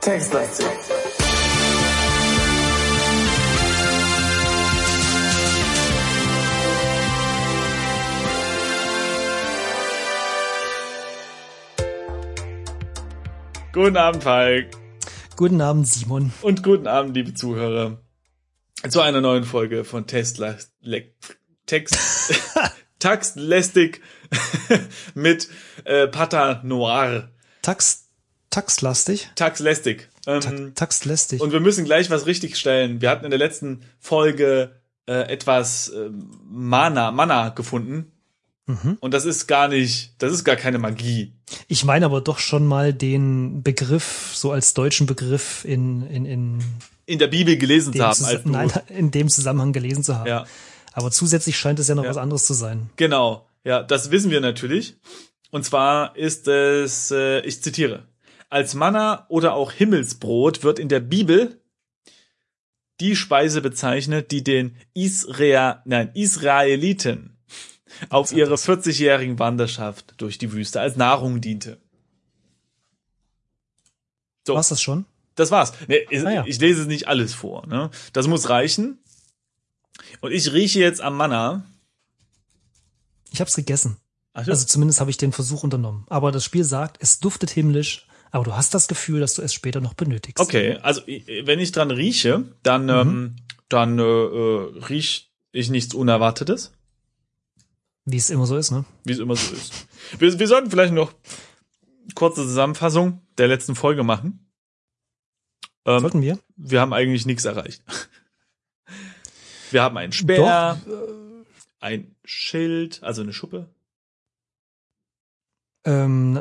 Textlastig. Guten Abend, Falk. Guten Abend, Simon. Und guten Abend, liebe Zuhörer. Zu einer neuen Folge von Tesla Text Taxtlästig mit äh, Pata Noir. Tax, taxlastig? Taxlästig. Ta Ähm, taxlästig. und wir müssen gleich was richtig stellen. Wir hatten in der letzten Folge äh, etwas äh, Mana, Mana gefunden. Mhm. Und das ist gar nicht, das ist gar keine Magie. Ich meine aber doch schon mal den Begriff, so als deutschen Begriff in, in, in, In der Bibel gelesen zu haben. Als nein, in dem Zusammenhang gelesen zu haben. ja. Aber zusätzlich scheint es ja noch Ja. was anderes zu sein. Genau, ja, das wissen wir natürlich. Und zwar ist es, äh, ich zitiere, als Manna oder auch Himmelsbrot wird in der Bibel die Speise bezeichnet, die den Israel, nein, Israeliten auf ihre 40-jährigen Wanderschaft durch die Wüste als Nahrung diente. So, War's das schon? Das war's. Nee, ich, Ah, ja. ich lese nicht alles vor. Ne? Das muss reichen. Und ich rieche jetzt am Manna. Ich hab's gegessen. Ach, Also zumindest habe ich den Versuch unternommen. Aber das Spiel sagt, es duftet himmlisch, aber du hast das Gefühl, dass du es später noch benötigst. Okay, also wenn ich dran rieche, dann, ähm, dann äh, äh, riech ich nichts Unerwartetes, Wie es immer so ist, ne? wie es immer so ist. Wir, wir sollten vielleicht noch kurze Zusammenfassung der letzten Folge machen. Ähm, Sollten wir? wir haben eigentlich nichts erreicht. Wir haben einen Speer, ein Schild, also eine Schuppe. Ähm,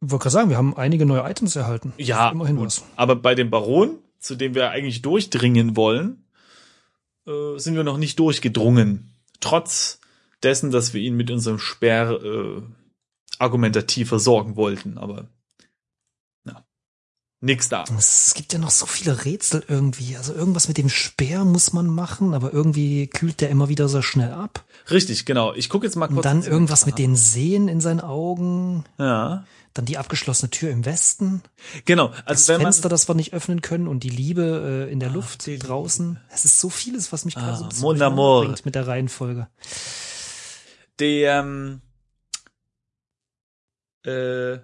wollte gerade sagen, wir haben einige neue Items erhalten. Ja, immerhin gut. was. aber bei dem Baron, zu dem wir eigentlich durchdringen wollen, äh, sind wir noch nicht durchgedrungen. Trotz dessen, dass wir ihn mit unserem Speer äh, argumentativ versorgen wollten, aber nix da. Es gibt ja noch so viele Rätsel irgendwie. Also irgendwas mit dem Speer muss man machen, aber irgendwie kühlt der immer wieder so schnell ab. Richtig, genau. Ich gucke jetzt mal kurz. Und dann irgendwas mit den Seen in seinen Augen. Ja, Dann die abgeschlossene Tür im Westen. genau. Das Also wenn man Fenster, das wir nicht öffnen können und die Liebe äh, in der Ah, Luft draußen. Es ist so vieles, was mich gerade Ah, so bringt mit der Reihenfolge. die, ähm, äh,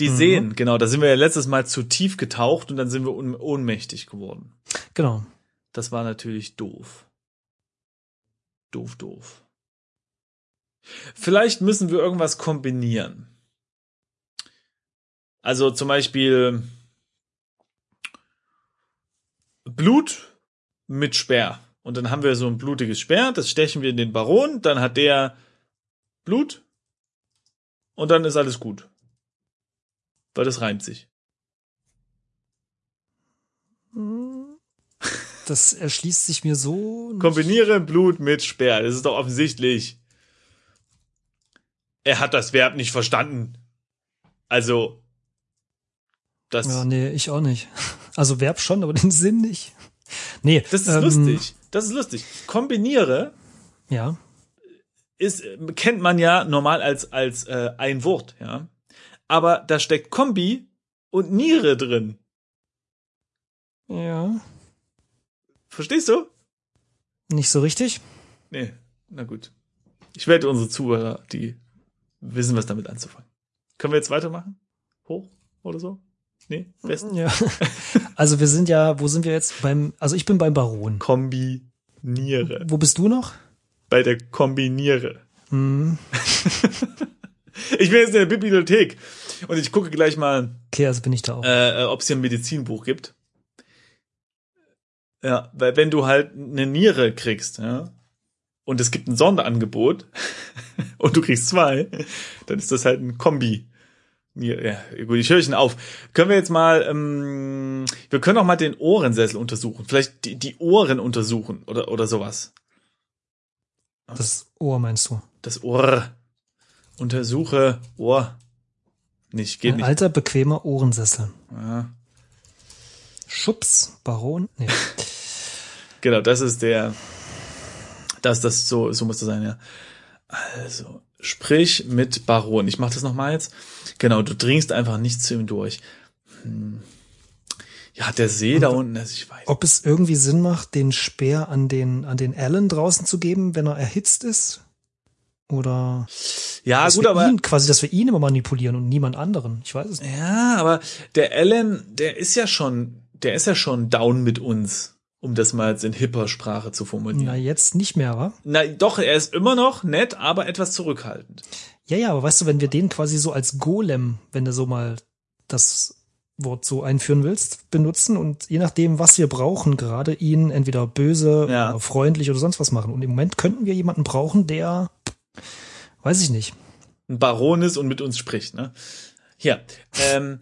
die Mhm. Seen, genau, da sind wir ja letztes Mal zu tief getaucht und dann sind wir ohnmächtig geworden. Genau. Das war natürlich doof. Doof, doof. Vielleicht müssen wir irgendwas kombinieren. Also zum Beispiel Blut mit Speer. Und dann haben wir so ein blutiges Speer, das stechen wir in den Baron, dann hat der Blut und dann ist alles gut. Weil das reimt sich. Das erschließt sich mir so. nicht. Kombiniere Blut mit Speer. Das ist doch offensichtlich. Er hat das Verb nicht verstanden. Also, das, Ja, nee, ich auch nicht. Also Verb schon, aber den Sinn nicht. Nee, das ist ähm, lustig. Das ist lustig. Kombiniere Ja. ist, kennt man ja normal als, als äh, ein Wort, ja. Aber da steckt Kombi und Niere drin. Ja. Verstehst du? Nicht so richtig. Nee, na gut. Ich werde unsere Zuhörer, die wissen, was damit anzufangen. Können wir jetzt weitermachen? Hoch oder so? Nee, besten. Ja. Also wir sind ja, wo sind wir jetzt? Beim, also ich bin beim Baron. Kombiniere. Wo bist du noch? Bei der Kombiniere. Hm. Ich bin jetzt in der Bibliothek und ich gucke gleich mal, Okay, also bin ich da auch. äh, ob es hier ein Medizinbuch gibt. Ja, weil wenn du halt eine Niere kriegst, ja, und es gibt ein Sonderangebot und du kriegst zwei, dann ist das halt ein Kombi. Ja, gut, ich höre schon auf. Können wir jetzt mal, ähm, wir können auch mal den Ohrensessel untersuchen. Vielleicht die, die Ohren untersuchen oder, oder sowas. Das Ohr meinst du? Das Ohr. Untersuche Ohr. Nicht, geht Ein nicht. alter, bequemer Ohrensessel. Ja. Schubs, Baron? Nee. Genau, das ist der. Das, das, so, so muss das sein, ja. Also, sprich mit Baron. Ich mach das nochmal jetzt. Genau, du dringst einfach nicht zu ihm durch. Hm. Ja, der See da unten, also ich weiß. Ob es irgendwie Sinn macht, den Speer an den, an den Allen draußen zu geben, wenn er erhitzt ist? Oder Ja, dass gut, wir aber. ihn, quasi, dass wir ihn immer manipulieren und niemand anderen. Ich weiß es nicht. Ja, aber der Alan, der ist ja schon, der ist ja schon down mit uns, um das mal jetzt in hipper Sprache zu formulieren. Na, jetzt nicht mehr, wa? Na, doch, er ist immer noch nett, aber etwas zurückhaltend. Ja, ja, aber weißt du, wenn wir den quasi so als Golem, wenn du so mal das Wort so einführen willst, benutzen und je nachdem, was wir brauchen, gerade ihn entweder böse Ja. oder freundlich oder sonst was machen. Und im Moment könnten wir jemanden brauchen, der, weiß ich nicht. Ein Baron ist und mit uns spricht, ne? Hier, ähm,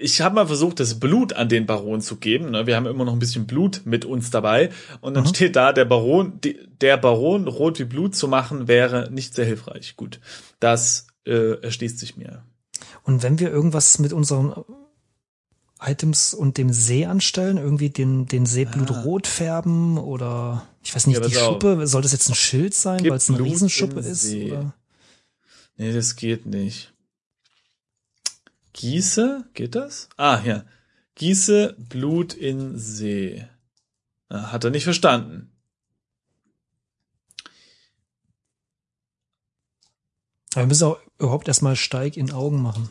ich habe mal versucht, das Blut an den Baron zu geben. Ne? Wir haben immer noch ein bisschen Blut mit uns dabei. Und dann Mhm. steht da, der Baron, der Baron rot wie Blut zu machen, wäre nicht sehr hilfreich. Gut, das äh, erschließt sich mir. Und wenn wir irgendwas mit unseren Items und dem See anstellen, irgendwie den, den See blutrot färben oder ich weiß nicht. Ja, die. Schuppe, soll das jetzt ein Schild sein, weil es eine Blut Riesenschuppe ist? Oder? Nee, das geht nicht. Gieße, geht das? Ah, ja. Gieße Blut in See. Ah, Hat er nicht verstanden. Aber wir müssen auch überhaupt erstmal Steig in Augen machen.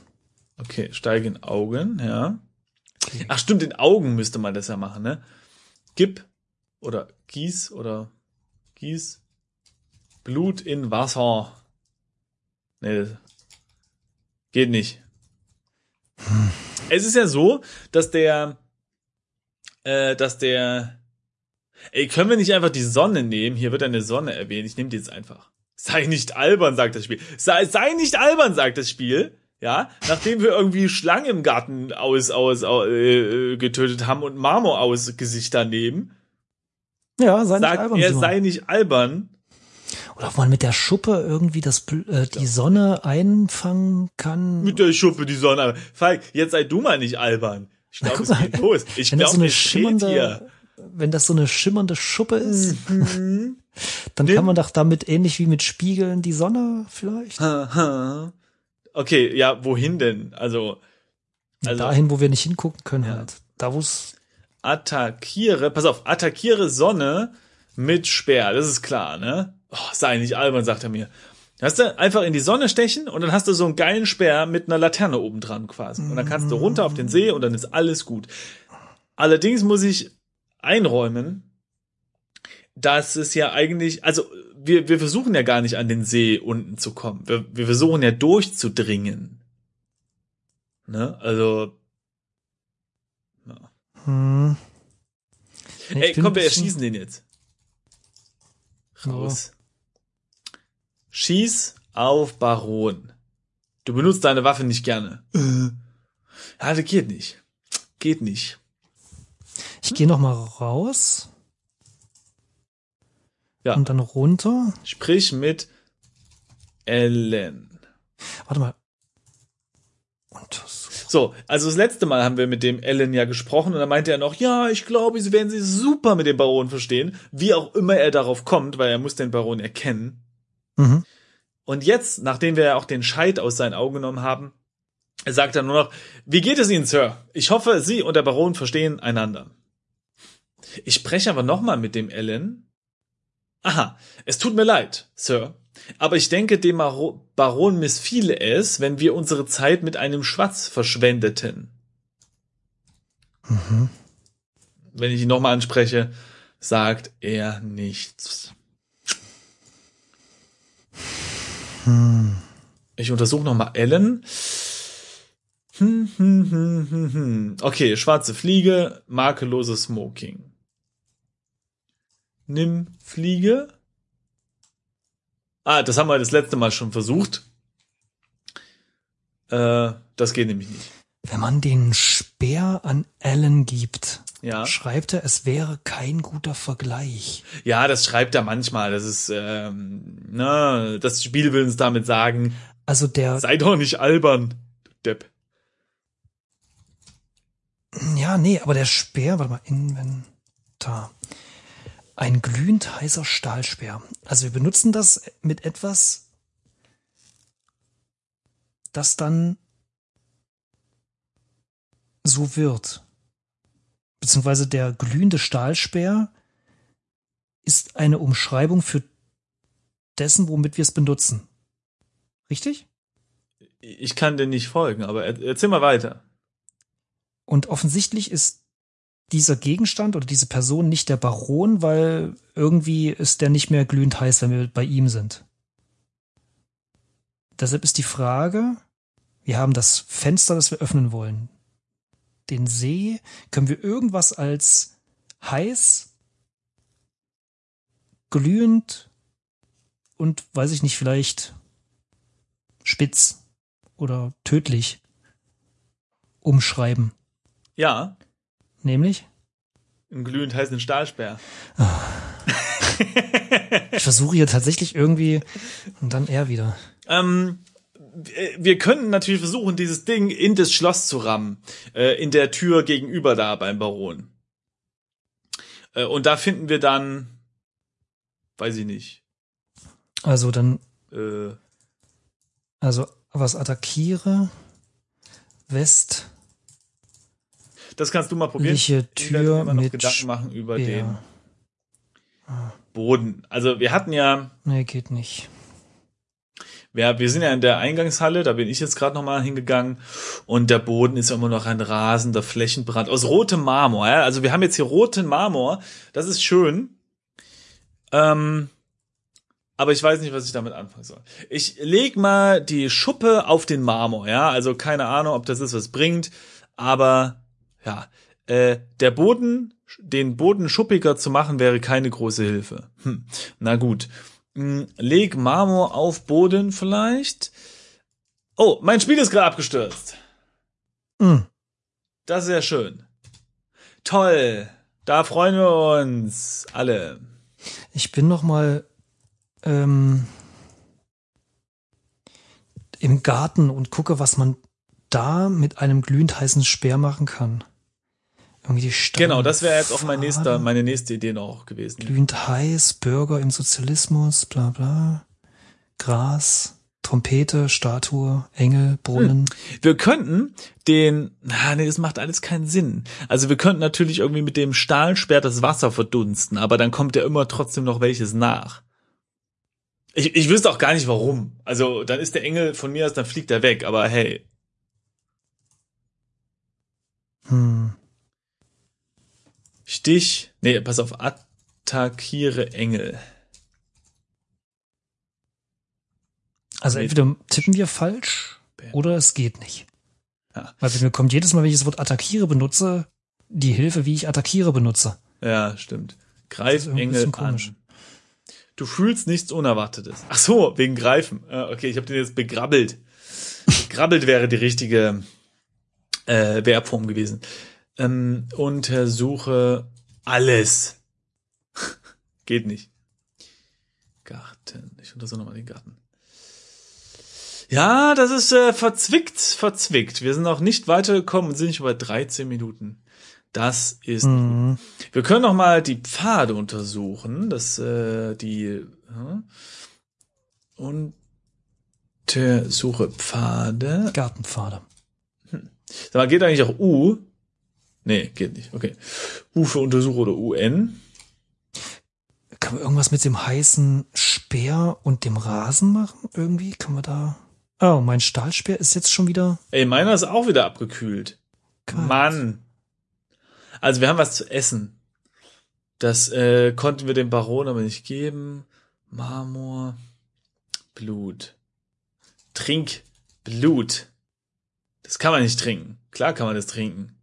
Okay, steige in Augen, ja. Ach stimmt, in Augen müsste man das ja machen, ne? Gib oder gieß oder gieß Blut in Wasser. Nee, geht nicht. Es ist ja so, dass der, äh, dass der, ey, können wir nicht einfach die Sonne nehmen? Hier wird eine Sonne erwähnt. Ich nehme die jetzt einfach. Sei nicht albern, sagt das Spiel. Sei, sei nicht albern, sagt das Spiel. Ja, nachdem wir irgendwie Schlangen im Garten aus, aus, au- äh, äh, getötet haben und Marmor aus Gesichter nehmen, Ja, sei nicht sagt albern. er, Simon. sei nicht albern. Oder ob man mit der Schuppe irgendwie das, äh, die Sonne einfangen kann. Mit der Schuppe die Sonne. Falk, jetzt sei du mal nicht albern. Ich glaube, es mal, geht los. Ich wenn das so glaube, eine es steht schimmernde, hier. wenn das so eine schimmernde Schuppe ist, Mhm. dann Nimm- kann man doch damit ähnlich wie mit Spiegeln die Sonne vielleicht. Okay, ja, wohin denn? Also, also Dahin, wo wir nicht hingucken können Ja. halt. Da wo es attackiere, pass auf, attackiere Sonne mit Speer, das ist klar, ne? Oh, sei nicht albern, sagt er mir. Hast du einfach in die Sonne stechen und dann hast du so einen geilen Speer mit einer Laterne oben dran quasi. Und dann kannst du runter auf den See und dann ist alles gut. Allerdings muss ich einräumen, dass es ja eigentlich, also wir, wir versuchen ja gar nicht an den See unten zu kommen. Wir, wir versuchen ja durchzudringen. Ne? Also, hm. Ich ey, komm, wir erschießen den jetzt. Raus. Schieß auf Baron. Du benutzt deine Waffe nicht gerne. Äh. Ja, das geht nicht. Geht nicht. Ich gehe noch mal raus Ja. und dann runter. Sprich mit Ellen. Warte mal. So, also das letzte Mal haben wir mit dem Ellen ja gesprochen und da meinte er noch, ja, ich glaube, sie werden sich super mit dem Baron verstehen, wie auch immer er darauf kommt, weil er muss den Baron erkennen. Mhm. Und jetzt, nachdem wir ja auch den Scheit aus seinen Augen genommen haben, sagt er nur noch, wie geht es Ihnen, Sir? Ich hoffe, Sie und der Baron verstehen einander. Ich spreche aber nochmal mit dem Ellen. Aha, es tut mir leid, Sir. Aber ich denke, dem Baron missfiele es, wenn wir unsere Zeit mit einem Schwatz verschwendeten. Mhm. Wenn ich ihn nochmal anspreche, sagt er nichts. Hm. Ich untersuche nochmal Ellen. Hm, hm, hm, hm, hm. Okay, schwarze Fliege, makelloses Smoking. Nimm Fliege. Ah, das haben wir das letzte Mal schon versucht. Äh, das geht nämlich nicht. Wenn man den Speer an Alan gibt, Ja. schreibt er, es wäre kein guter Vergleich. Ja, das schreibt er manchmal. Das ist, ähm, na, das Spiel will uns damit sagen, Also der, sei doch nicht albern, du Depp. ja, nee, aber der Speer, warte mal, Inventar. Ein glühend heißer Stahlspeer. Also wir benutzen das mit etwas, das dann so wird. Beziehungsweise der glühende Stahlspeer ist eine Umschreibung für dessen, womit wir es benutzen. Richtig? Ich kann dir nicht folgen, aber er- erzähl mal weiter. Und offensichtlich ist dieser Gegenstand oder diese Person nicht der Baron, weil irgendwie ist der nicht mehr glühend heiß, wenn wir bei ihm sind. Deshalb ist die Frage, wir haben das Fenster, das wir öffnen wollen. Den See, können wir irgendwas als heiß, glühend und weiß ich nicht, vielleicht spitz oder tödlich umschreiben. Ja, Nämlich? einen glühend heißen Stahlsperr. Ich versuche hier tatsächlich irgendwie und dann er wieder. Ähm, wir könnten natürlich versuchen, dieses Ding in das Schloss zu rammen. Äh, in der Tür gegenüber da beim Baron. Äh, und da finden wir dann, weiß ich nicht, Also dann, äh, also was attackiere, West, das kannst du mal probieren. mir Tür immer noch mit Gedanken machen über den Speer. Boden. Also wir hatten ja, Nee, geht nicht. wir, wir sind ja in der Eingangshalle, da bin ich jetzt gerade noch mal hingegangen und der Boden ist ja immer noch ein rasender Flächenbrand aus rotem Marmor. Ja? Also wir haben jetzt hier roten Marmor, das ist schön. Ähm, aber ich weiß nicht, was ich damit anfangen soll. Ich leg mal die Schuppe auf den Marmor, ja, also keine Ahnung, ob das ist, was bringt, aber ja, äh, der Boden, den Boden schuppiger zu machen, wäre keine große Hilfe. Hm. Na gut. Hm, leg Marmor auf Boden vielleicht. Oh, mein Spiel ist gerade abgestürzt. Hm. Das ist ja schön. Toll. Da freuen wir uns alle. Ich bin noch mal ähm, im Garten und gucke, was man da mit einem glühend heißen Speer machen kann. Irgendwie die Steine- Genau, das wäre jetzt auch mein nächster, meine nächste Idee noch gewesen. glühend heiß, Bürger im Sozialismus, bla bla, Gras, Trompete, Statue, Engel, Brunnen. Wir könnten den, na, nee, das macht alles keinen Sinn. Also wir könnten natürlich irgendwie mit dem Stahlsperr das Wasser verdunsten, aber dann kommt ja immer trotzdem noch welches nach. Ich, ich wüsste auch gar nicht warum. Also dann ist der Engel von mir aus, dann fliegt er weg, aber hey. Hm. Stich, nee, pass auf, attackiere Engel. Also entweder tippen wir falsch oder es geht nicht. Ja. Weil mir kommt jedes Mal, wenn ich das Wort attackiere benutze, die Hilfe, wie ich attackiere benutze. Ja, stimmt. Greif Engel an. Du fühlst nichts Unerwartetes. Ach so, wegen Greifen. Ah, Okay, ich habe den jetzt begrabbelt. Begrabbelt wäre die richtige äh, Verbform gewesen. Ähm, untersuche alles. Geht nicht. Garten. Ich untersuche nochmal den Garten. Ja, das ist äh, verzwickt, verzwickt. Wir sind noch nicht weitergekommen und sind schon bei 13 Minuten. Das ist Mhm. wir können noch mal die Pfade untersuchen, das äh, die hm? Untersuche Pfade. Gartenpfade. Sag mal, geht eigentlich auch U? Nee, geht nicht. Okay. U für Untersuche oder UN. Kann man irgendwas mit dem heißen Speer und dem Rasen machen? Irgendwie? Kann man da. Oh, mein Stahlspeer ist jetzt schon wieder. Ey, meiner ist auch wieder abgekühlt. kalt. Mann. Also wir haben was zu essen. Das äh, konnten wir dem Baron aber nicht geben. Marmor, Blut. Trink Blut. Das kann man nicht trinken. Klar kann man das trinken.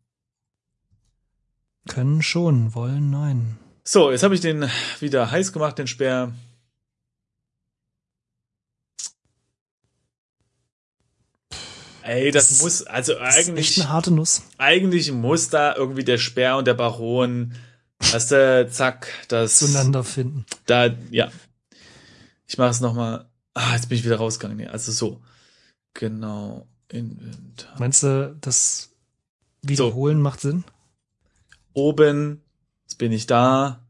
Können schon, wollen nein. So, jetzt habe ich den wieder heiß gemacht, den Speer. Ey, das, Das muss, also Das ist eigentlich. echt eine harte Nuss. eigentlich muss da irgendwie der Speer und der Baron, weißt du, zack, das, Zueinander finden. da, ja. Ich mache es nochmal. Ah, jetzt bin ich wieder rausgegangen. Nee, also so. Genau. Inventar. Meinst du, das Wiederholen macht Sinn? Oben, jetzt bin ich da.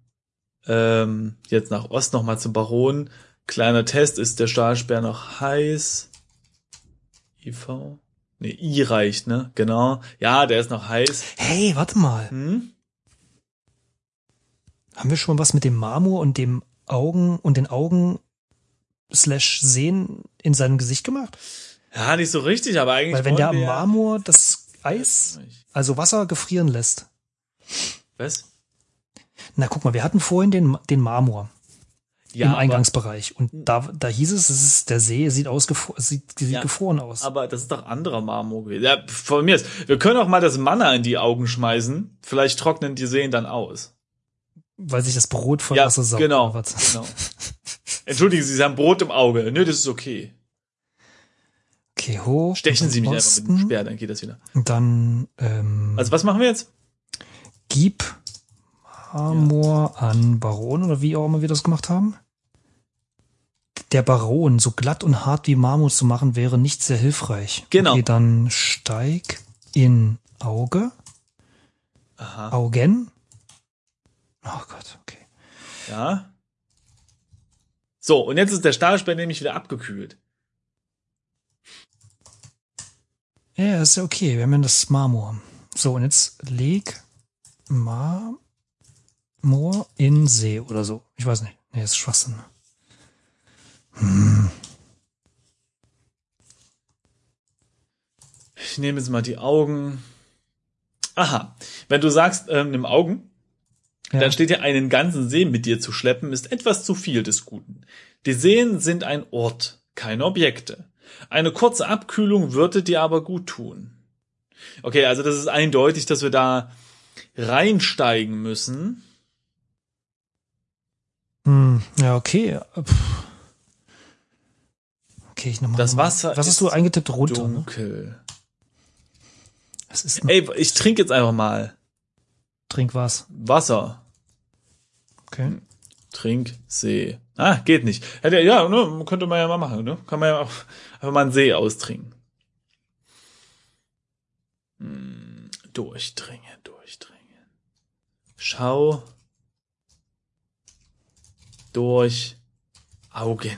Ähm, jetzt nach Ost nochmal zum Baron. Kleiner Test, ist der Stahlsperr noch heiß? IV? Ne, I reicht, ne? Genau. Ja, der ist noch heiß. Hey, warte mal. Hm? Haben wir schon was mit dem Marmor und dem Augen und den Augen slash Sehen in seinem Gesicht gemacht? Ja, nicht so richtig, aber eigentlich. Weil wenn der Marmor das Eis, also Wasser gefrieren lässt. Was? Na, guck mal, wir hatten vorhin den, den Marmor Ja, im Eingangsbereich. Und da, da hieß es, es ist, der See sieht, ausgefro sieht, sieht Ja, gefroren aus. Aber das ist doch anderer Marmor gewesen. Ja, von mir ist. Wir können auch mal das Manna in die Augen schmeißen. Vielleicht trocknen die Seen dann aus. weil sich das Brot voll Ja, Wasser saugt. genau. genau. Entschuldigen Sie, Sie haben Brot im Auge. Nö, das ist okay. Okay, hoch. Stechen Sie mich einfach mit dem. Speer, dann geht das wieder. Und dann ähm, Also was machen wir jetzt? Gib Marmor an Baron oder wie auch immer wir das gemacht haben. Der Baron so glatt und hart wie Marmor zu machen, wäre nicht sehr hilfreich. Genau. Okay, dann steig in Auge. Aha. Augen. Oh Gott, okay. Ja. So, und jetzt ist der Stahlspeer nämlich wieder abgekühlt. Ja, ist ja okay. Wir haben ja das Marmor. So, und jetzt leg Marmor in See oder so. Ich weiß nicht. Nee, ist Schwachsinn. Ich nehme jetzt mal die Augen. Aha. Wenn du sagst, ähm, nimm Augen, Ja. dann steht ja einen ganzen See mit dir zu schleppen, ist etwas zu viel des Guten. Die Seen sind ein Ort, keine Objekte. Eine kurze Abkühlung würde dir aber gut tun. Okay, also das ist eindeutig, dass wir da reinsteigen müssen. Hm, ja, okay. Okay, ich nochmal. Das Wasser Was hast ist du eingetippt? Runter, ne? Dunkel. Es ist Ey, ich trinke jetzt einfach mal Trink was. Wasser. Okay. Trink, See. Ah, geht nicht. Ja, ne, könnte man ja mal machen, ne? Kann man ja auch einfach mal einen See austrinken. Hm, durchdringen, durchdringen. Schau durch Augen.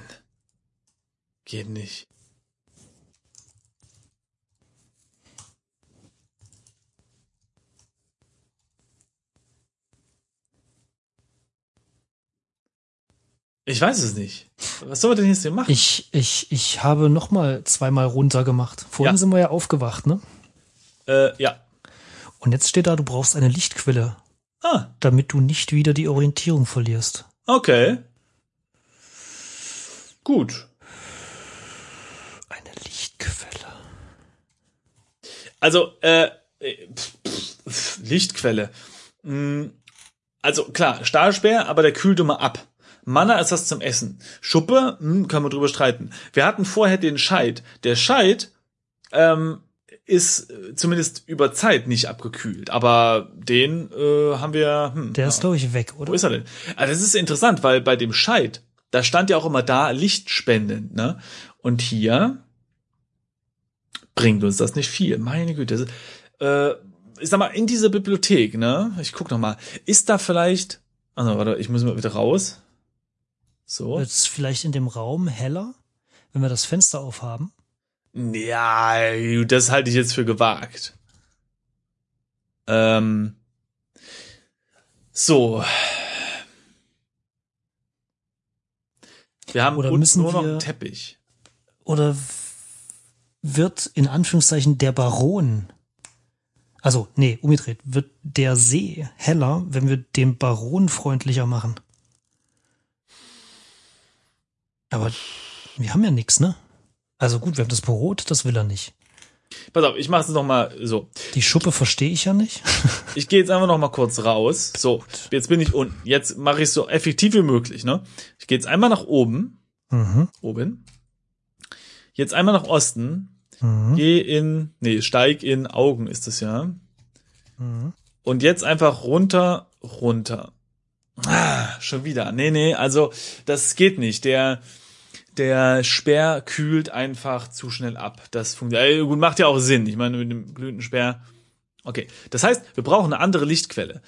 Geht nicht. Ich weiß es nicht. Was soll man denn jetzt hier machen? Ich, ich, ich habe nochmal zweimal runter gemacht. Vorhin Ja. sind wir ja aufgewacht, ne? äh, ja. Und jetzt steht da, du brauchst eine Lichtquelle, Ah, damit du nicht wieder die Orientierung verlierst. okay. Gut. Eine Lichtquelle. Also, äh, äh, pf, pf, Lichtquelle. Mm, Also klar, Stahlspeer, aber der kühlt immer ab. Manna ist was zum Essen. Schuppe, hm, kann man drüber streiten. Wir hatten vorher den Scheit. Der Scheit ähm, ist äh, zumindest über Zeit nicht abgekühlt, aber den äh, haben wir. Hm, Der ja. ist, glaube ich, weg, oder? Wo ist er denn? Also das ist interessant, weil bei dem Scheit, da stand ja auch immer da lichtspendend, ne? Und hier bringt uns das nicht viel. Meine Güte. Äh, ich sag mal, in dieser Bibliothek, ne? Ich guck noch mal. Ist da vielleicht. Also, warte, ich muss mal wieder raus. So. Wird es vielleicht in dem Raum heller, wenn wir das Fenster aufhaben? Ja, das halte ich jetzt für gewagt. Ähm. So. Wir haben Oder müssen nur noch wir- einen Teppich. Oder wird in Anführungszeichen der Baron, also nee, umgedreht, wird der See heller, wenn wir den Baron freundlicher machen? Aber wir haben ja nichts, ne? Also gut, wir haben das Brot, das will er nicht. Pass auf, ich mache es noch mal so. Die Schuppe verstehe ich ja nicht. Ich gehe jetzt einfach noch mal kurz raus. So, jetzt bin ich unten. Jetzt mache ich so effektiv wie möglich, ne? Ich gehe jetzt einmal nach oben, Mhm. oben. Jetzt einmal nach Osten. Mhm. Geh in, nee, steig in Augen ist es ja. Mhm. Und jetzt einfach runter, runter. Ah, schon wieder. Nee, nee, also das geht nicht. Der der Speer kühlt einfach zu schnell ab. Das funktioniert. Gut, macht ja auch Sinn. Ich meine, mit dem glühenden Speer. Okay. Das heißt, wir brauchen eine andere Lichtquelle.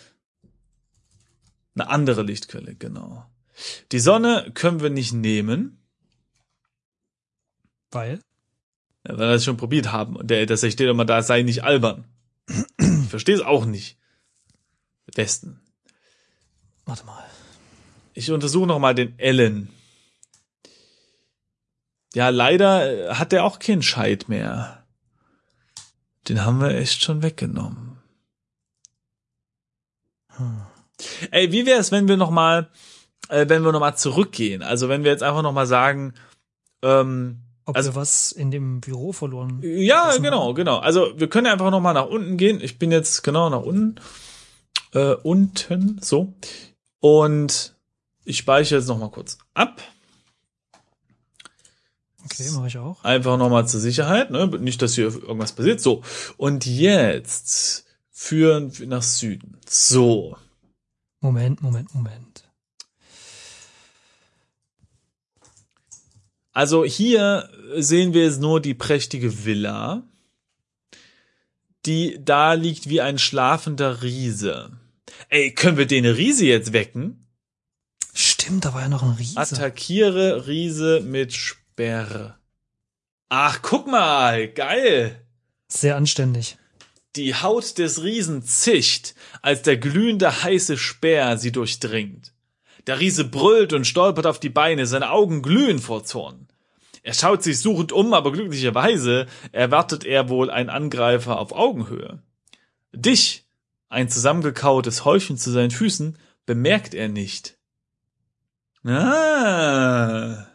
Eine andere Lichtquelle, genau. Die Sonne können wir nicht nehmen, Weil? ja, weil wir das schon probiert haben. Und der, das steht immer da, sei nicht albern. Ich verstehe es auch nicht. Westen. Warte mal. Ich untersuche noch mal den Ellen. Ja, leider äh, hat der auch keinen Scheit mehr. Den haben wir echt schon weggenommen. Ey, wie wäre es, wenn wir noch mal, äh, wenn wir noch mal zurückgehen? Also wenn wir jetzt einfach noch mal sagen, ähm, Ob Also- wir was in dem Büro verloren ja, genau, genau. Also wir können einfach noch mal nach unten gehen. Ich bin jetzt genau nach unten, äh, unten, so. Und ich speichere jetzt noch mal kurz ab. Okay, mache ich auch. Einfach nochmal zur Sicherheit, ne? Nicht, dass hier irgendwas passiert. So. Und jetzt führen wir nach Süden. So. Moment, Moment, Moment. Also hier sehen wir jetzt nur die prächtige Villa. Die da liegt wie ein schlafender Riese. Ey, können wir den Riese jetzt wecken? Stimmt, da war ja noch ein Riese. Attackiere Riese mit Sperre. Ach, guck mal, geil. Sehr anständig. Die Haut des Riesen zischt, als der glühende heiße Speer sie durchdringt. Der Riese brüllt und stolpert auf die Beine, seine Augen glühen vor Zorn. Er schaut sich suchend um, aber glücklicherweise erwartet er wohl einen Angreifer auf Augenhöhe. Dich, ein zusammengekautes Häufchen zu seinen Füßen, bemerkt er nicht. Ah.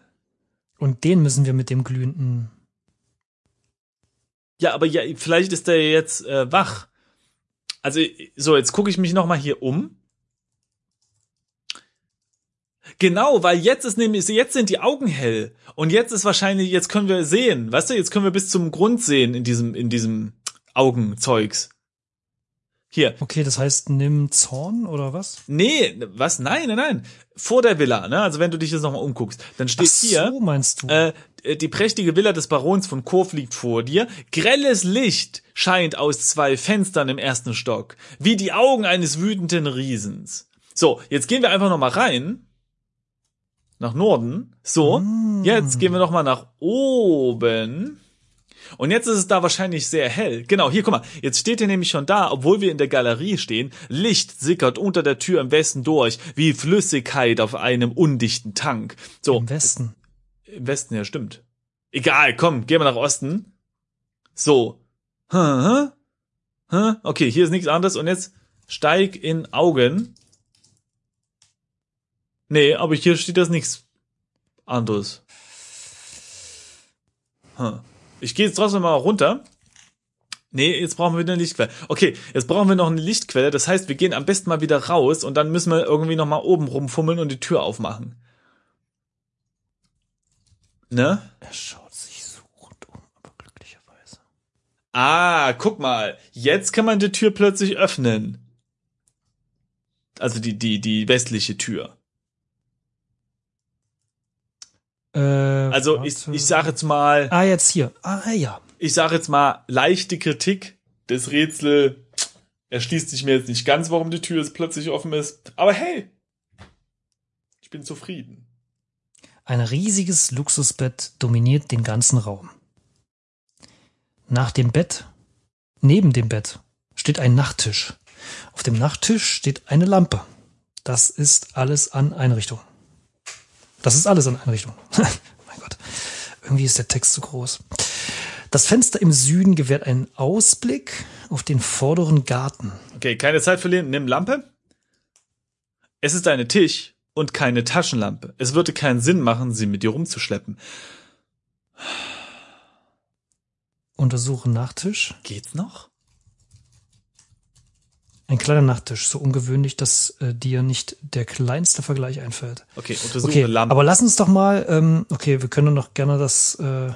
Und den müssen wir mit dem glühenden. Ja, aber ja, vielleicht ist der jetzt äh, wach. Also so, jetzt gucke ich mich noch mal hier um. Genau, weil jetzt ist nämlich jetzt sind die Augen hell und jetzt ist wahrscheinlich jetzt können wir sehen, weißt du, jetzt können wir bis zum Grund sehen in diesem in diesem Augenzeugs. Hier. Okay, das heißt, nimm Zorn oder was? Nee, was? Nein, nein, nein. Vor der Villa, ne? Also wenn du dich jetzt noch mal umguckst, dann steht Ach hier so, meinst du? äh, die prächtige Villa des Barons von Kurf liegt vor dir. Grelles Licht scheint aus zwei Fenstern im ersten Stock, wie die Augen eines wütenden Riesens. So, jetzt gehen wir einfach noch mal rein. Nach Norden. So, jetzt gehen wir noch mal nach oben. Und jetzt ist es da wahrscheinlich sehr hell. Genau, hier, guck mal, jetzt steht er nämlich schon da, obwohl wir in der Galerie stehen. Licht sickert unter der Tür im Westen durch, wie Flüssigkeit auf einem undichten Tank. So, Im Westen. im Westen, ja, stimmt. Egal, komm, gehen wir nach Osten. So. Hä? Hä? Okay, hier ist nichts anderes. Und jetzt steig in Augen. Nee, aber hier steht das nichts anderes. Hm. Ich gehe jetzt trotzdem mal runter. Nee, jetzt brauchen wir wieder eine Lichtquelle. Okay, jetzt brauchen wir noch eine Lichtquelle. Das heißt, wir gehen am besten mal wieder raus und dann müssen wir irgendwie noch mal oben rumfummeln und die Tür aufmachen. Ne? Er schaut sich suchend um, aber glücklicherweise. Ah, guck mal. Jetzt kann man die Tür plötzlich öffnen. Also die, die, die westliche Tür. Äh, Also ich, warte. ich sage jetzt mal, Ah, jetzt hier. Ah, ja. ich sage jetzt mal leichte Kritik des Rätsel. Erschließt sich mir jetzt nicht ganz, warum die Tür jetzt plötzlich offen ist. Aber hey, ich bin zufrieden. Ein riesiges Luxusbett dominiert den ganzen Raum. Nach dem Bett, neben dem Bett, steht ein Nachttisch. Auf dem Nachttisch steht eine Lampe. Das ist alles an Einrichtung. Das ist alles an Einrichtung. mein Gott. Irgendwie ist der Text zu groß. Das Fenster im Süden gewährt einen Ausblick auf den vorderen Garten. Okay, keine Zeit verlieren. Nimm Lampe. Es ist eine Tisch und keine Taschenlampe. Es würde keinen Sinn machen, sie mit dir rumzuschleppen. Untersuche Nachttisch. Geht's noch? Ein kleiner Nachttisch, so ungewöhnlich, dass äh, dir nicht der kleinste Vergleich einfällt. Okay, untersuche Okay, Lampe. aber lass uns doch mal, ähm, okay, wir können doch gerne das, äh,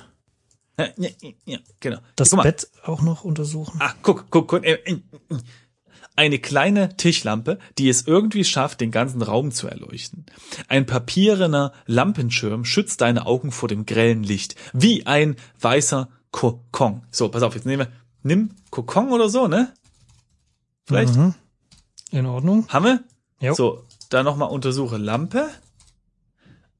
Ja, ja, ja, genau. das mal. Bett auch noch untersuchen. Ah, guck, guck, guck. äh, äh, äh. Eine kleine Tischlampe, die es irgendwie schafft, den ganzen Raum zu erleuchten. Ein papierener Lampenschirm schützt deine Augen vor dem grellen Licht, wie ein weißer Kokon. So, pass auf, jetzt nehmen wir, nimm Kokon oder so, ne? Vielleicht? Mhm. In Ordnung. Haben wir? Jo. So, da nochmal untersuche. Lampe.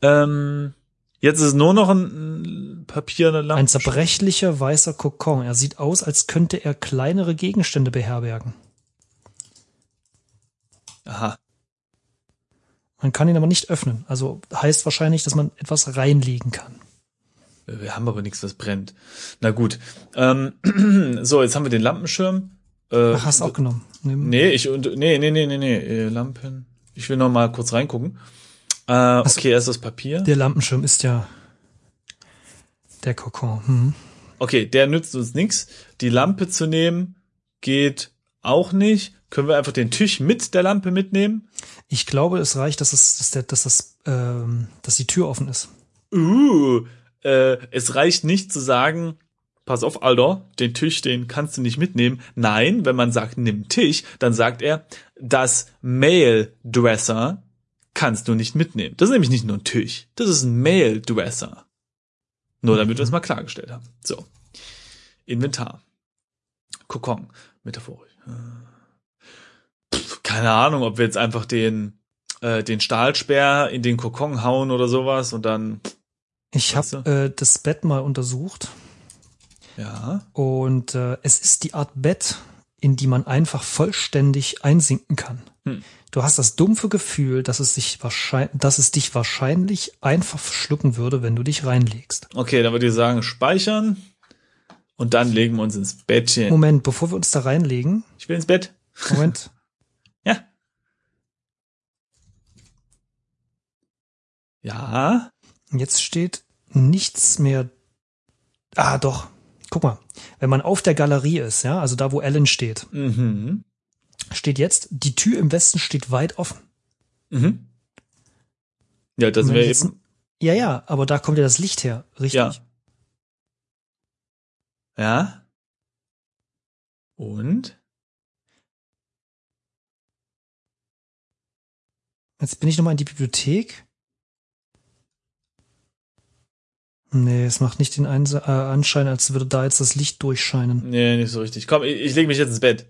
Ähm, jetzt ist nur noch ein Papier, eine Lampe. Ein zerbrechlicher weißer Kokon. Er sieht aus, als könnte er kleinere Gegenstände beherbergen. Aha. Man kann ihn aber nicht öffnen. Also heißt wahrscheinlich, dass man etwas reinlegen kann. Wir haben aber nichts, was brennt. Na gut. Ähm, so, jetzt haben wir den Lampenschirm. Äh, Ach, hast du auch genommen. Nimm- Nee, ich und nee, nee, nee, nee, nee, äh, Lampen. Ich will noch mal kurz reingucken. Äh, okay, erst das Papier. Der Lampenschirm ist ja der Kokon. Hm. Okay, der nützt uns nichts. Die Lampe zu nehmen geht auch nicht. Können wir einfach den Tisch mit der Lampe mitnehmen? Ich glaube, es reicht, dass es, dass der, dass das, ähm, dass die Tür offen ist. Uh, äh, es reicht nicht zu sagen, pass auf, Alter, den Tisch, den kannst du nicht mitnehmen. Nein, wenn man sagt, nimm Tisch, dann sagt er, das Male Dresser kannst du nicht mitnehmen. Das ist nämlich nicht nur ein Tisch. Das ist ein Male Dresser. Nur damit wir es mal klargestellt haben. So. Inventar. Kokon. Metaphorisch. Pff, keine Ahnung, ob wir jetzt einfach den, äh, den Stahlsperr in den Kokon hauen oder sowas und dann, Ich habe äh, das Bett mal untersucht ja. und äh, es ist die Art Bett, in die man einfach vollständig einsinken kann. Hm. Du hast das dumpfe Gefühl, dass es, dich wahrscheinlich, dass es dich wahrscheinlich einfach verschlucken würde, wenn du dich reinlegst. Okay, dann würde ich sagen, speichern und dann legen wir uns ins Bettchen. Moment, bevor wir uns da reinlegen, Ich will ins Bett. Moment, Ja. Ja. jetzt steht nichts mehr. Ah, doch. Guck mal, wenn man auf der Galerie ist, ja, also da, wo Ellen steht, Mhm. steht jetzt, die Tür im Westen steht weit offen. Mhm. Ja, das wäre eben. Ja, ja, aber da kommt ja das Licht her, richtig? Ja. Ja. Und? Jetzt bin ich nochmal in die Bibliothek. Nee, es macht nicht den Einsa äh, Anschein, als würde da jetzt das Licht durchscheinen. Nee, nicht so richtig. Komm, ich, ich lege mich jetzt ins Bett.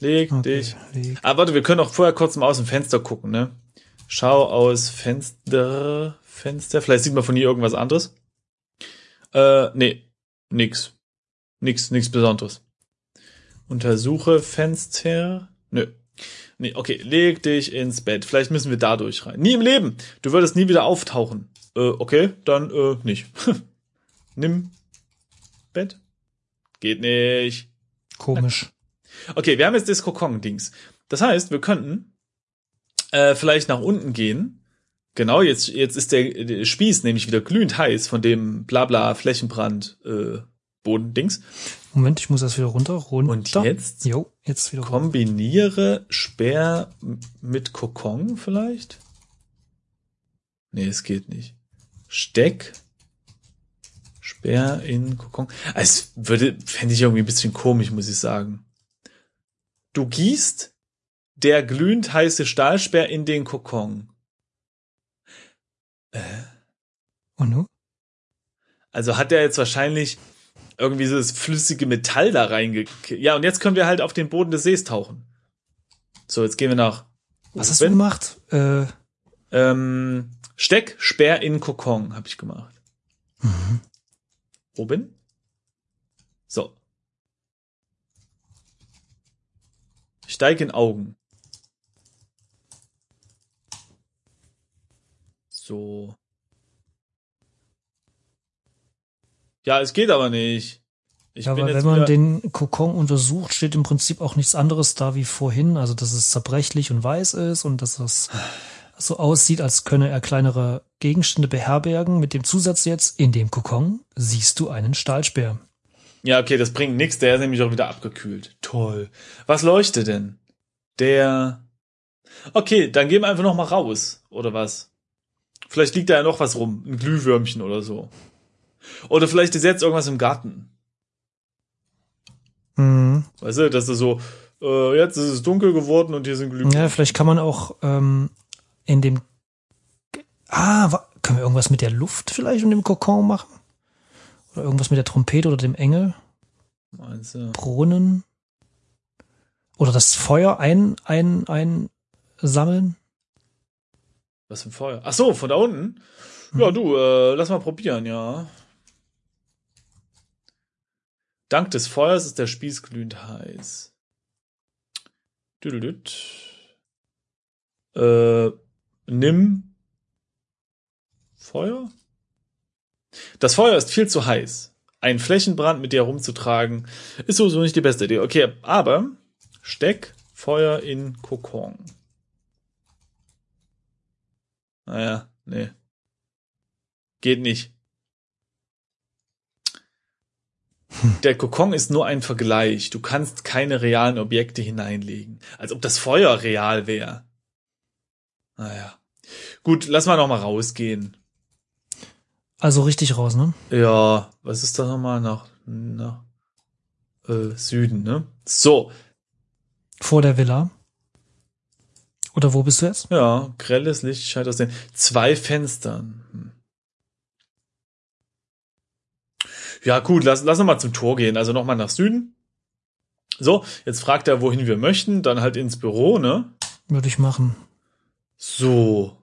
Leg Okay, dich. leg. Ah, warte, wir können auch vorher kurz mal aus dem Fenster gucken, ne? Schau aus Fenster, Fenster. Vielleicht sieht man von hier irgendwas anderes. Äh, nee, nix. Nix, nix Besonderes. Untersuche Fenster. Nö. Nee, okay, leg dich ins Bett. Vielleicht müssen wir dadurch rein. Nie im Leben. Du würdest nie wieder auftauchen. Äh, okay, dann, äh, nicht. Nimm Bett. Geht nicht. Komisch. Okay, wir haben jetzt das Kokon-Dings. Das heißt, wir könnten äh, vielleicht nach unten gehen. Genau, jetzt, jetzt ist der, der Spieß nämlich wieder glühend heiß von dem Blabla Flächenbrand äh, Bodendings. Moment, ich muss das wieder runter. runter. Und jetzt Jo, jetzt wieder runter. kombiniere Speer mit Kokon vielleicht? Nee, es geht nicht. Steck Speer in Kokon. Es würde, fände ich irgendwie ein bisschen komisch, muss ich sagen. Du gießt der glühend heiße Stahlspeer in den Kokon. Und nu? Also hat er jetzt wahrscheinlich irgendwie so das flüssige Metall da reingekippt. Ja, und jetzt können wir halt auf den Boden des Sees tauchen. So, jetzt gehen wir nach. Was hast du oben. gemacht? Äh, Ähm, Steck, Speer in Kokon habe ich gemacht. mhm. Oben. So. Steig in Augen. So. Ja, es geht aber nicht. Ich ja, aber wenn man den Kokon untersucht, steht im Prinzip auch nichts anderes da wie vorhin. Also, dass es zerbrechlich und weiß ist und dass es so aussieht, als könne er kleinere Gegenstände beherbergen. Mit dem Zusatz jetzt, in dem Kokon siehst du einen Stahlspeer. Ja, okay, das bringt nichts, der ist nämlich auch wieder abgekühlt. Toll. Was leuchtet denn? Der. Okay, dann gehen wir einfach noch mal raus, oder was? Vielleicht liegt da ja noch was rum, ein Glühwürmchen oder so. Oder vielleicht ist jetzt irgendwas im Garten. Mhm. Weißt du, dass du so, äh, jetzt ist es dunkel geworden und hier sind Glühwürmchen. Ja, vielleicht kann man auch ähm, in dem. Ah, können wir irgendwas mit der Luft vielleicht und dem Kokon machen? Oder irgendwas mit der Trompete oder dem Engel? Meinst du? Brunnen? Oder das Feuer ein, ein, ein sammeln? Was für ein Feuer? Ach so, von da unten? Ja, du, äh, lass mal probieren, ja. Dank des Feuers ist der Spieß glühend heiß. Düdelüt. Äh, nimm Feuer? Das Feuer ist viel zu heiß. Ein Flächenbrand mit dir herumzutragen, ist sowieso nicht die beste Idee. Okay, aber steck Feuer in Kokon. Naja, nee. Geht nicht. Der Kokon ist nur ein Vergleich. Du kannst keine realen Objekte hineinlegen. Als ob das Feuer real wäre. Naja. Gut, lass mal noch mal rausgehen. Also richtig raus, ne? Ja, was ist da nochmal nach, nach äh, Süden, ne? So, Vor der Villa. Oder wo bist du jetzt? ja, grelles Licht scheint aus den zwei Fenstern. Hm. Ja, gut, lass, lass noch mal zum Tor gehen. Also nochmal nach Süden. So, jetzt fragt er, wohin wir möchten, dann halt ins Büro, ne? Würde ich machen. So.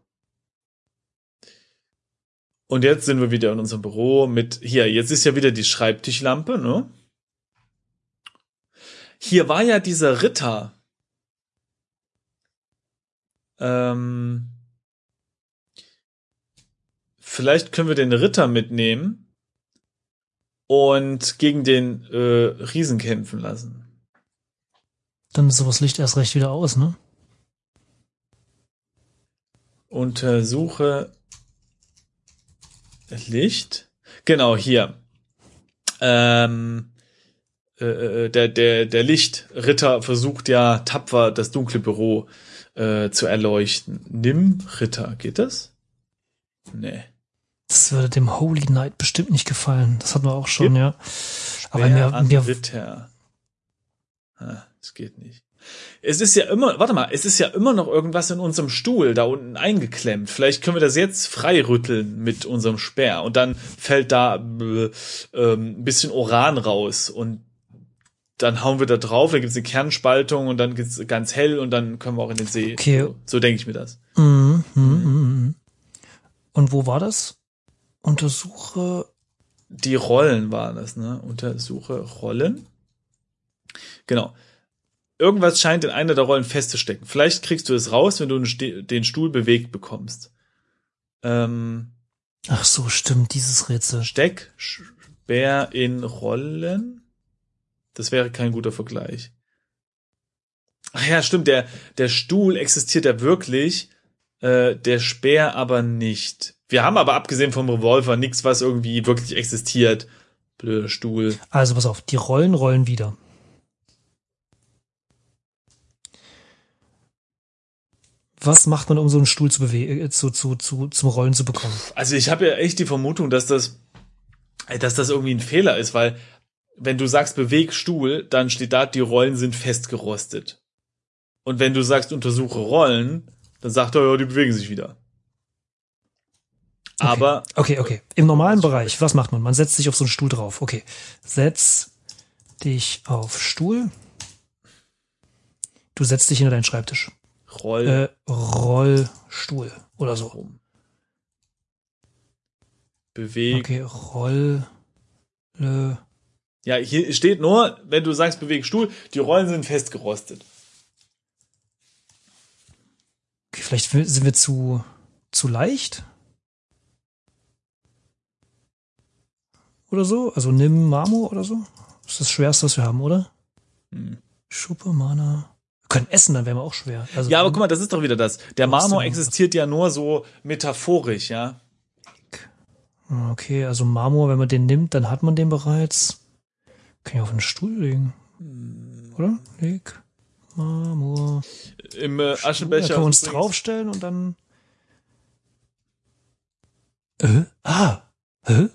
Und jetzt sind wir wieder in unserem Büro mit, hier, jetzt ist ja wieder die Schreibtischlampe, ne? Hier war ja dieser Ritter. Ähm, vielleicht können wir den Ritter mitnehmen und gegen den äh, Riesen kämpfen lassen. Dann ist sowas Licht erst recht wieder aus, ne? Untersuche Licht. Genau, hier. Ähm, äh, äh, der, der, der Lichtritter versucht ja tapfer das dunkle Büro äh, zu erleuchten. Nimm Ritter, geht das? Nee. Das würde dem Holy Knight bestimmt nicht gefallen. Das hatten wir auch schon, Gib ja. Aber mir, mir, Ritter. Ah, das geht nicht. Es ist ja immer, warte mal, es ist ja immer noch irgendwas in unserem Stuhl da unten eingeklemmt. Vielleicht können wir das jetzt freirütteln mit unserem Speer und dann fällt da äh, ähm, ein bisschen Uran raus und dann hauen wir da drauf, da gibt's eine Kernspaltung und dann geht's ganz hell und dann können wir auch in den See. Okay. So, so denke ich mir das. Mhm, mhm, mhm. Und wo war das? Untersuche. Die Rollen waren das, ne? Untersuche Rollen. Genau. Irgendwas scheint in einer der Rollen festzustecken. Vielleicht kriegst du es raus, wenn du den Stuhl bewegt bekommst. Ähm, Ach so, stimmt, dieses Rätsel. Steck, Speer in Rollen. Das wäre kein guter Vergleich. Ach ja, stimmt, der, der Stuhl existiert ja wirklich, äh, der Speer aber nicht. Wir haben aber abgesehen vom Revolver nichts, was irgendwie wirklich existiert. Blöder Stuhl. Also pass auf, die Rollen rollen wieder. Was macht man, um so einen Stuhl zu bewegen, zu, zu, zu, zum Rollen zu bekommen? Also ich habe ja echt die Vermutung, dass das, äh, dass das irgendwie ein Fehler ist, weil wenn du sagst beweg Stuhl, dann steht da, die Rollen sind festgerostet. Und wenn du sagst untersuche Rollen, dann sagt er, ja, die bewegen sich wieder. Aber Okay, okay. Im normalen Bereich, was macht man? Man setzt sich auf so einen Stuhl drauf. Okay. Setz dich auf Stuhl. Du setzt dich hinter deinen Schreibtisch. Roll Äh, Rollstuhl oder so. rum. Beweg. Okay, Roll. Äh, Ja, hier steht nur, wenn du sagst beweg Stuhl, die Rollen sind festgerostet. okay, vielleicht sind wir zu, zu leicht? Oder so? Also nimm Marmor oder so? Das ist das Schwerste, was wir haben, oder? Hm. Schuppe, Mana. Können essen, dann wären wir auch schwer. Also, Ja, aber guck mal, das ist doch wieder das. Der Marmor existiert ja nur so metaphorisch, ja. Okay, also Marmor, wenn man den nimmt, dann hat man den bereits. Kann ich auf einen Stuhl legen. Oder? Leg. Marmor. Im äh, Da Aschenbecher. können wir uns draufstellen und dann. Äh? Ah. Hä?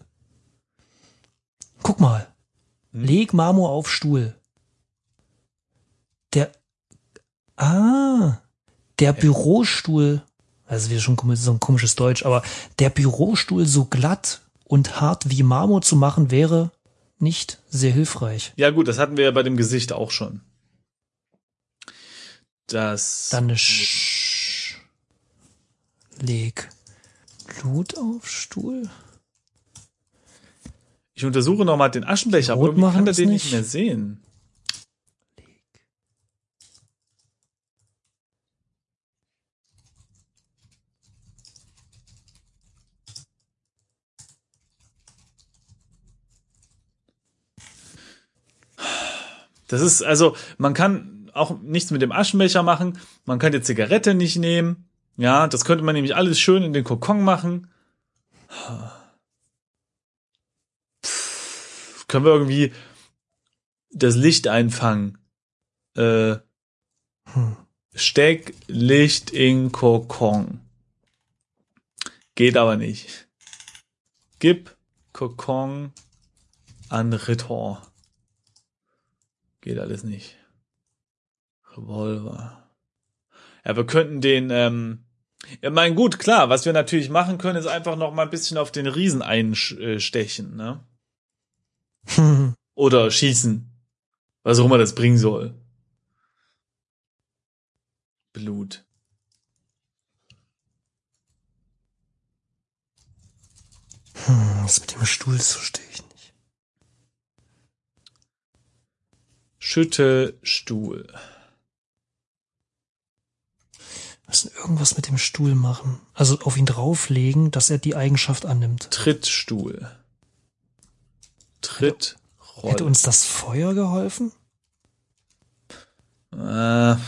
Guck mal. Hm? Leg Marmor auf Stuhl. Der. Ah. Der Bürostuhl. Also wieder schon so ein komisches Deutsch, aber der Bürostuhl so glatt und hart wie Marmor zu machen wäre nicht sehr hilfreich. Ja, gut, das hatten wir ja bei dem Gesicht auch schon. Das. Dann eine Sch Leg Blut auf Stuhl. Ich untersuche nochmal den Aschenbecher, aber irgendwie kann er ist den nicht. mehr sehen. Das ist, also, man kann auch nichts mit dem Aschenbecher machen. Man kann die Zigarette nicht nehmen. Ja, das könnte man nämlich alles schön in den Kokon machen. Pff, können wir irgendwie das Licht einfangen? Äh, Hm. Steck Licht in Kokon. Geht aber nicht. Gib Kokon an Ritter. Geht alles nicht. Revolver. Ja, wir könnten den, ähm, ja, mein gut, klar, was wir natürlich machen können, ist einfach noch mal ein bisschen auf den Riesen einstechen, ne? Oder schießen. Was auch immer das bringen soll. Blut. Hm, das mit dem Stuhl, das verstehe ich nicht. Schüttelstuhl. Wir müssen irgendwas mit dem Stuhl machen. Also auf ihn drauflegen, dass er die Eigenschaft annimmt. Trittstuhl. Trittroll. Hätte uns das Feuer geholfen? Äh, Oder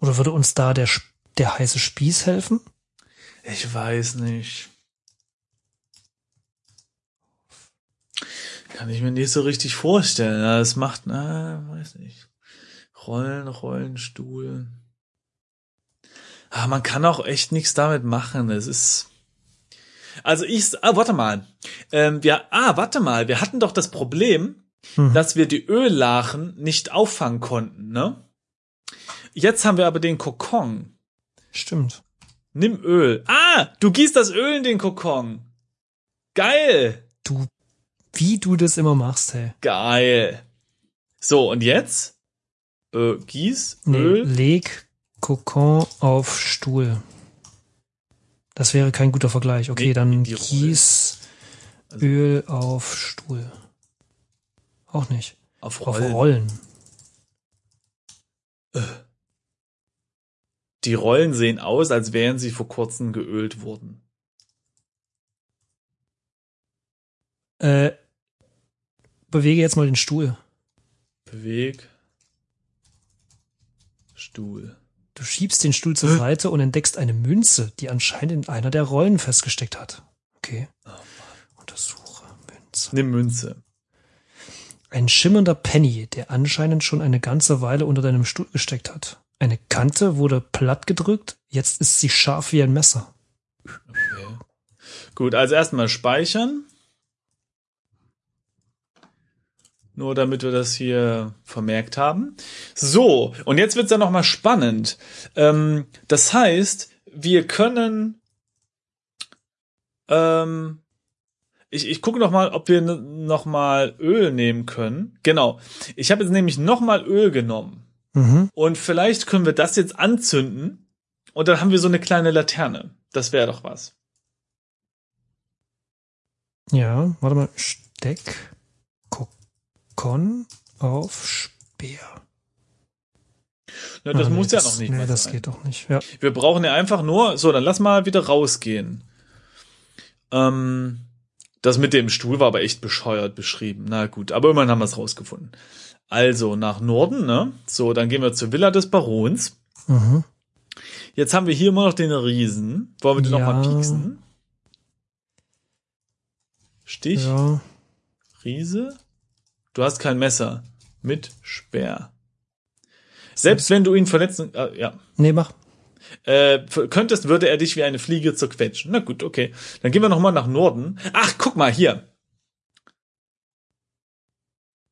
würde uns da der, der heiße Spieß helfen? ich weiß nicht. Kann ich mir nicht so richtig vorstellen. Ja, Es macht, na, weiß nicht. Rollen, Rollenstuhl. Ah, man kann auch echt nichts damit machen. Es ist. Also ich, ah, warte mal. Ähm, wir, ah, warte mal. Wir hatten doch das Problem, Mhm. dass wir die Öllachen nicht auffangen konnten, ne? Jetzt haben wir aber den Kokon. Stimmt. Nimm Öl. Ah, du gießt das Öl in den Kokon. Geil. Du, wie du das immer machst, hey. Geil. So, und jetzt? Äh, gieß Nee, Öl. leg Kokon auf Stuhl. Das wäre kein guter Vergleich. Okay, Nee, dann Rollen. gieß Also- Öl auf Stuhl. Auch nicht. Auf Auf Rollen. Rollen. Die Rollen sehen aus, als wären sie vor kurzem geölt worden. Äh, bewege jetzt mal den Stuhl. Beweg. Stuhl. Du schiebst den Stuhl zur Seite und entdeckst eine Münze, die anscheinend in einer der Rollen festgesteckt hat. Okay. Untersuche Münze. Nimm Münze. Ein schimmernder Penny, der anscheinend schon eine ganze Weile unter deinem Stuhl gesteckt hat. Eine Kante wurde platt gedrückt, jetzt ist sie scharf wie ein Messer. Okay. Gut, also erstmal speichern. Nur damit wir das hier vermerkt haben. So, und jetzt wird's ja noch mal spannend. Ähm, das heißt, wir können ähm, ich, ich gucke noch mal, ob wir n- noch mal Öl nehmen können. Genau. Ich habe jetzt nämlich noch mal Öl genommen. Mhm. Und vielleicht können wir das jetzt anzünden und dann haben wir so eine kleine Laterne. Das wäre doch was. Ja, warte mal. Steck Kokon auf Speer. Ja, das Ah, nee, muss ja noch nicht Nee, mal das sein. geht doch nicht. Ja. Wir brauchen ja einfach nur, so, dann lass mal wieder rausgehen. Ähm, das mit dem Stuhl war aber echt bescheuert beschrieben. Na gut, aber immerhin haben wir es rausgefunden. Also nach Norden, ne? So, dann gehen wir zur Villa des Barons. Mhm. Jetzt haben wir hier immer noch den Riesen. Wollen wir den Ja. noch mal pieksen? Stich, Ja. Riese. Du hast kein Messer. Mit Speer. Selbst wenn du ihn verletzen, äh, ja, Nee, mach. äh, könntest, würde er dich wie eine Fliege zerquetschen. Na gut, okay. Dann gehen wir noch mal nach Norden. Ach, guck mal hier.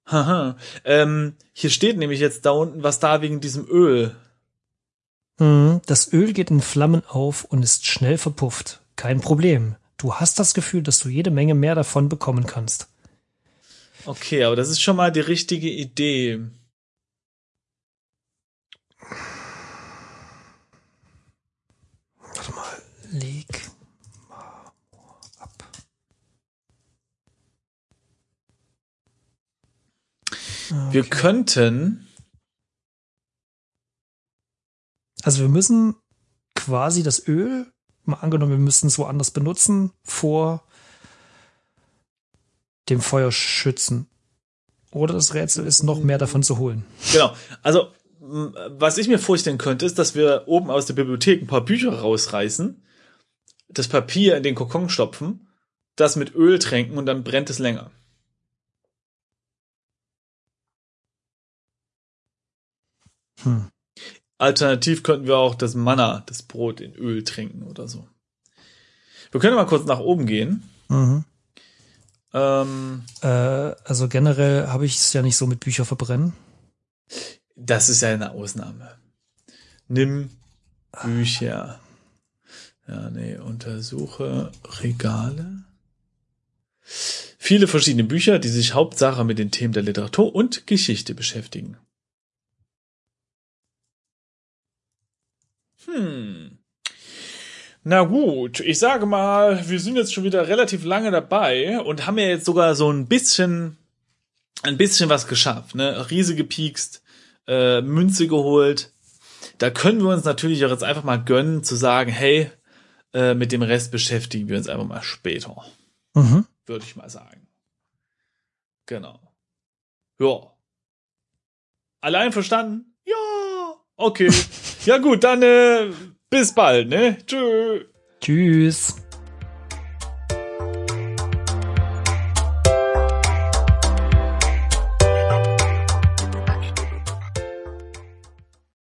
Haha. Ähm, hier steht nämlich jetzt da unten was da wegen diesem Öl. Mhm. Das Öl geht in Flammen auf und ist schnell verpufft. Kein Problem. Du hast das Gefühl, dass du jede Menge mehr davon bekommen kannst. Okay, aber das ist schon mal die richtige Idee. Warte mal. Leg Marmor ab. Wir könnten, Also wir müssen quasi das Öl, mal angenommen, wir müssten es woanders benutzen, vor dem Feuer schützen. Oder das Rätsel ist, noch mehr davon zu holen. genau, also was ich mir vorstellen könnte, ist, dass wir oben aus der Bibliothek ein paar Bücher rausreißen, das Papier in den Kokon stopfen, das mit Öl tränken und dann brennt es länger. Hm. Alternativ könnten wir auch das Manna, das Brot in Öl trinken oder so. Wir können mal kurz nach oben gehen. Mhm. Ähm, Äh, also generell habe ich es ja nicht so mit Bücher verbrennen. das ist ja eine Ausnahme. Nimm Bücher. Ja, nee, untersuche Regale. Viele verschiedene Bücher, die sich Hauptsache mit den Themen der Literatur und Geschichte beschäftigen. Hm. Na gut, ich sage mal, wir sind jetzt schon wieder relativ lange dabei und haben ja jetzt sogar so ein bisschen, ein bisschen was geschafft, ne? Riese gepiekst, äh, Münze geholt. Da können wir uns natürlich auch jetzt einfach mal gönnen, zu sagen, hey, äh, mit dem Rest beschäftigen wir uns einfach mal später, Mhm. würde ich mal sagen. Genau. Ja. Allein verstanden? Ja. Okay. ja gut, dann äh, bis bald, ne? Tschö. Tschüss.